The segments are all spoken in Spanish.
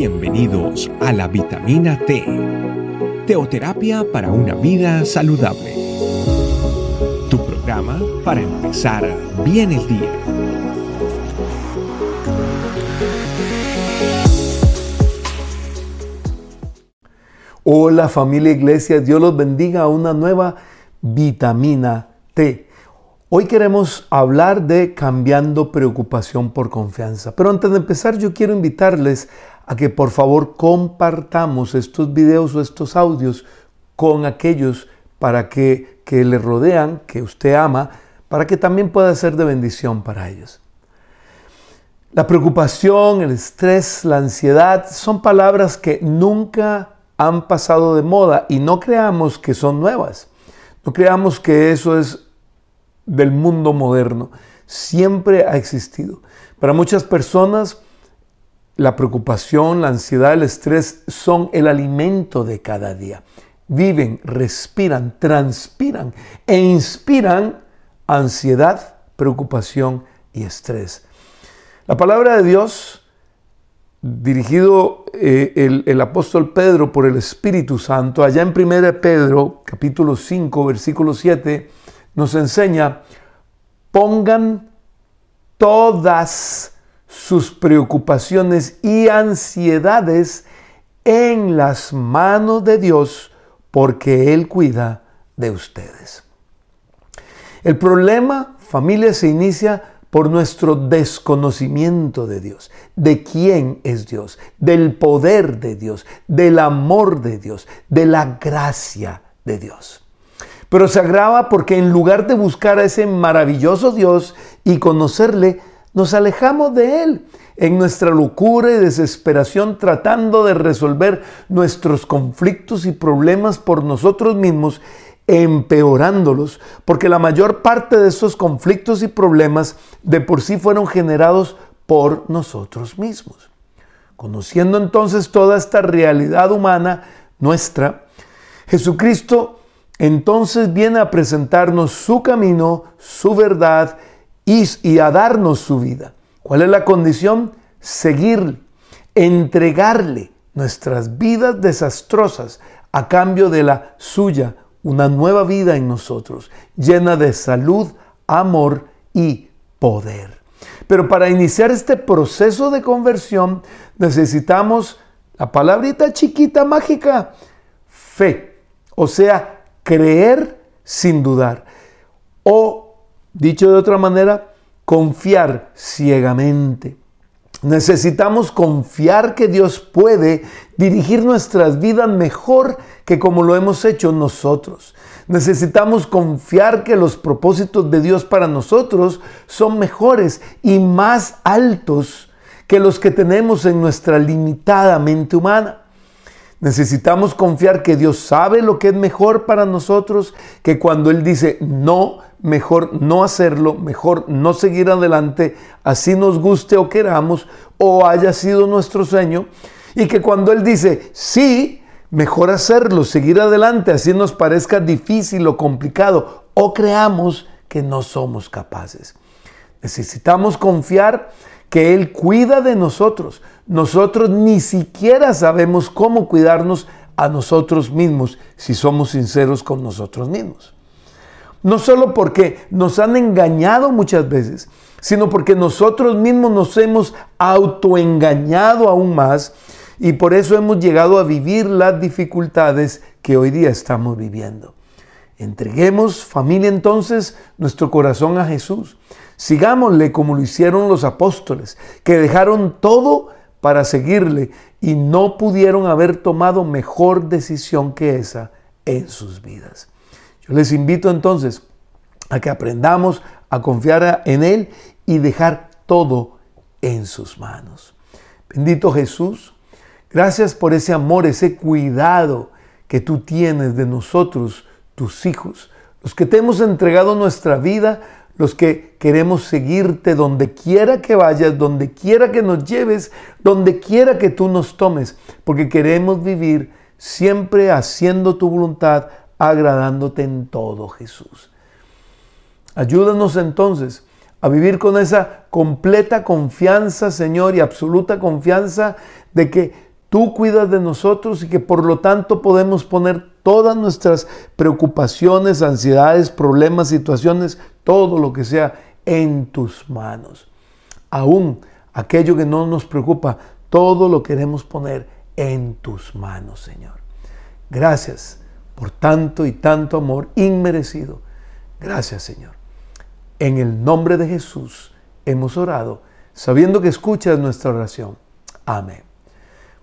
Bienvenidos a la vitamina T, teoterapia para una vida saludable. Tu programa para empezar bien el día. Hola familia Iglesia, Dios los bendiga a una nueva vitamina T. Hoy queremos hablar de cambiando preocupación por confianza. Pero antes de empezar yo quiero invitarles a que por favor compartamos estos videos o estos audios con aquellos para que, que le rodean, que usted ama, para que también pueda ser de bendición para ellos. La preocupación, el estrés, la ansiedad son palabras que nunca han pasado de moda y no creamos que son nuevas. No creamos que eso es del mundo moderno. Siempre ha existido. Para muchas personas, la preocupación, la ansiedad, el estrés son el alimento de cada día. Viven, respiran, transpiran e inspiran ansiedad, preocupación y estrés. La palabra de Dios, dirigido eh, el, el, apóstol Pedro por el Espíritu Santo, allá en 1 Pedro capítulo 5, versículo 7, nos enseña, pongan todas sus preocupaciones y ansiedades en las manos de Dios, porque Él cuida de ustedes. El problema, familia, se inicia por nuestro desconocimiento de Dios, de quién es Dios, del poder de Dios, del amor de Dios, de la gracia de Dios. Pero se agrava porque en lugar de buscar a ese maravilloso Dios y conocerle, nos alejamos de Él en nuestra locura y desesperación tratando de resolver nuestros conflictos y problemas por nosotros mismos, empeorándolos, porque la mayor parte de esos conflictos y problemas de por sí fueron generados por nosotros mismos. Conociendo entonces toda esta realidad humana nuestra, Jesucristo entonces viene a presentarnos su camino, su verdad y, a darnos su vida. ¿Cuál es la condición? Seguirle, entregarle nuestras vidas desastrosas a cambio de la suya, una nueva vida en nosotros, llena de salud, amor y poder. Pero para iniciar este proceso de conversión necesitamos la palabrita chiquita mágica, fe, o sea, creer sin dudar. O Dicho de otra manera, confiar ciegamente. Necesitamos confiar que Dios puede dirigir nuestras vidas mejor que como lo hemos hecho nosotros. Necesitamos confiar que los propósitos de Dios para nosotros son mejores y más altos que los que tenemos en nuestra limitada mente humana. Necesitamos confiar que Dios sabe lo que es mejor para nosotros, que cuando Él dice no, mejor no hacerlo, mejor no seguir adelante, así nos guste o queramos, o haya sido nuestro sueño, y que cuando Él dice sí, mejor hacerlo, seguir adelante, así nos parezca difícil o complicado, o creamos que no somos capaces. Necesitamos confiar que Él cuida de nosotros. Nosotros ni siquiera sabemos cómo cuidarnos a nosotros mismos si somos sinceros con nosotros mismos. No solo porque nos han engañado muchas veces, sino porque nosotros mismos nos hemos autoengañado aún más y por eso hemos llegado a vivir las dificultades que hoy día estamos viviendo. Entreguemos, familia, entonces nuestro corazón a Jesús. Sigámosle como lo hicieron los apóstoles, que dejaron todo para seguirle y no pudieron haber tomado mejor decisión que esa en sus vidas. Yo les invito entonces a que aprendamos a confiar en Él y dejar todo en sus manos. Bendito Jesús, gracias por ese amor, ese cuidado que tú tienes de nosotros, tus hijos, los que te hemos entregado nuestra vida, los que queremos seguirte donde quiera que vayas, donde quiera que nos lleves, donde quiera que tú nos tomes, porque queremos vivir siempre haciendo tu voluntad, agradándote en todo, Jesús. Ayúdanos entonces a vivir con esa completa confianza, Señor, y absoluta confianza de que tú cuidas de nosotros y que por lo tanto podemos poner todas nuestras preocupaciones, ansiedades, problemas, situaciones, todo lo que sea en tus manos. Aún aquello que no nos preocupa, todo lo queremos poner en tus manos, Señor. Gracias por tanto y tanto amor inmerecido. Gracias, Señor. En el nombre de Jesús hemos orado, sabiendo que escuchas nuestra oración. Amén.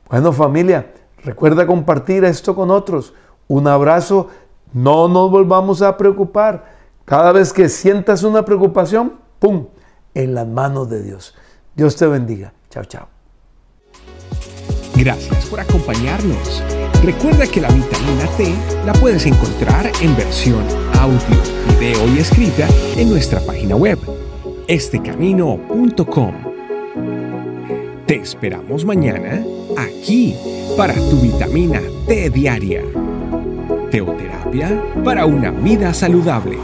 Bueno, familia, recuerda compartir esto con otros. Un abrazo. No nos volvamos a preocupar. Cada vez que sientas una preocupación, ¡pum! En las manos de Dios. Dios te bendiga. Chao, chao. Gracias por acompañarnos. Recuerda que la vitamina T la puedes encontrar en versión audio, video y escrita en nuestra página web, estecamino.com. Te esperamos mañana aquí para tu vitamina T diaria. Teoterapia para una vida saludable.